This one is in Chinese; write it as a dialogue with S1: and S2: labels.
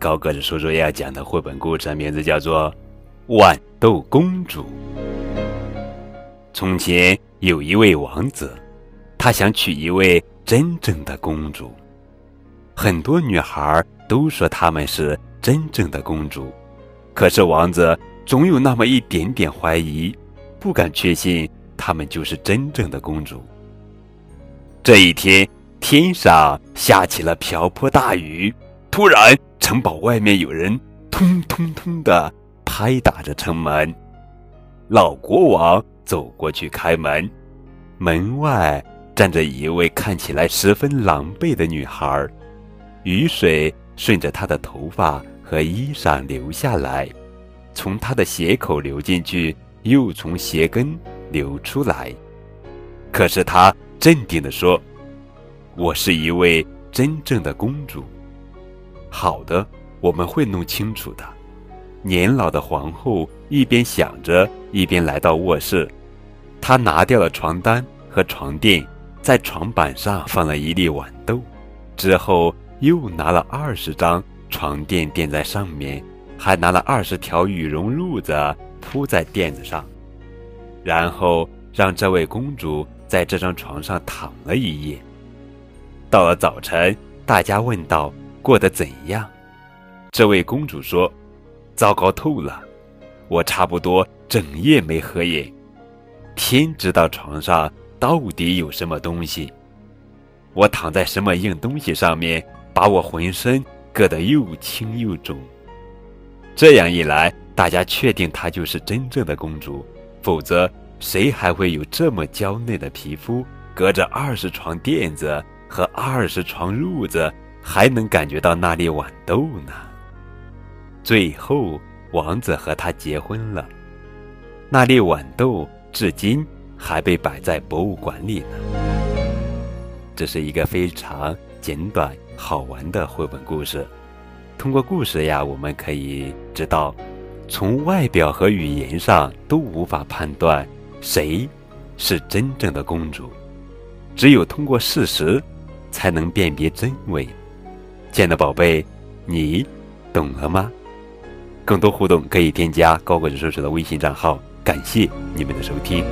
S1: 高个子叔叔要讲的绘本故事名字叫做《豌豆公主》。从前有一位王子，他想娶一位真正的公主。很多女孩都说她们是真正的公主，可是王子总有那么一点点怀疑，不敢确信她们就是真正的公主。这一天，天上下起了瓢泼大雨，突然。城堡外面有人通通通的拍打着城门，老国王走过去开门，门外站着一位看起来十分狼狈的女孩，雨水顺着她的头发和衣裳流下来，从她的鞋口流进去，又从鞋跟流出来。可是她镇定地说：“我是一位真正的公主。”好的，我们会弄清楚的。年老的皇后一边想着，一边来到卧室。她拿掉了床单和床垫，在床板上放了一粒豌豆，之后又拿了二十张床垫垫在上面，还拿了二十条羽绒褥子铺在垫子上，然后让这位公主在这张床上躺了一夜。到了早晨，大家问道。过得怎样？这位公主说：“糟糕透了，我差不多整夜没合眼。天知道床上到底有什么东西，我躺在什么硬东西上面，把我浑身硌得又青又肿。这样一来，大家确定她就是真正的公主，否则谁还会有这么娇嫩的皮肤，隔着二十床垫子和二十床褥子？”还能感觉到那粒豌豆呢。最后，王子和她结婚了。那粒豌豆至今还被摆在博物馆里呢。这是一个非常简短好玩的绘本故事。通过故事呀，我们可以知道，从外表和语言上都无法判断谁是真正的公主，只有通过事实，才能辨别真伪。亲爱的宝贝，你懂了吗？更多互动可以添加高个子叔叔的微信账号。感谢你们的收听。